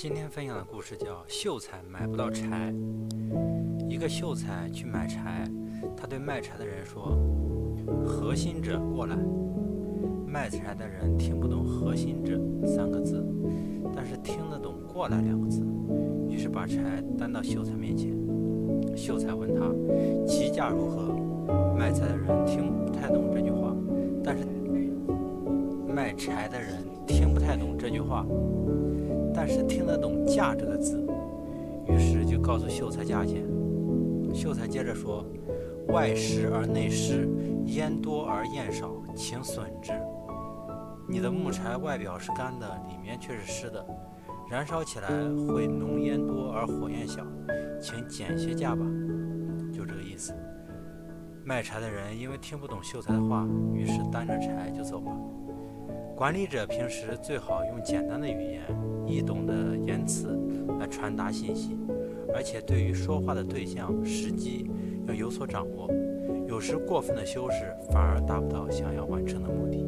今天分享的故事叫《秀才买不到柴》。一个秀才去买柴，他对卖柴的人说：“核心者过来。”卖柴的人听不懂“核心者”三个字，但是听得懂“过来”两个字，于是把柴担到秀才面前。秀才问他：“计价如何？”卖柴的人听不太懂这句话，但是卖柴的人听不太懂这句话。但是听得懂“价”这个字，于是就告诉秀才价钱。秀才接着说：“外湿而内湿，烟多而焰少，请损之。你的木柴外表是干的，里面却是湿的，燃烧起来会浓烟多而火焰小，请减些价吧。”就这个意思。卖柴的人因为听不懂秀才的话，于是担着柴就走了。管理者平时最好用简单的语言、易懂的言辞来传达信息，而且对于说话的对象、时机要有所掌握。有时过分的修饰反而达不到想要完成的目的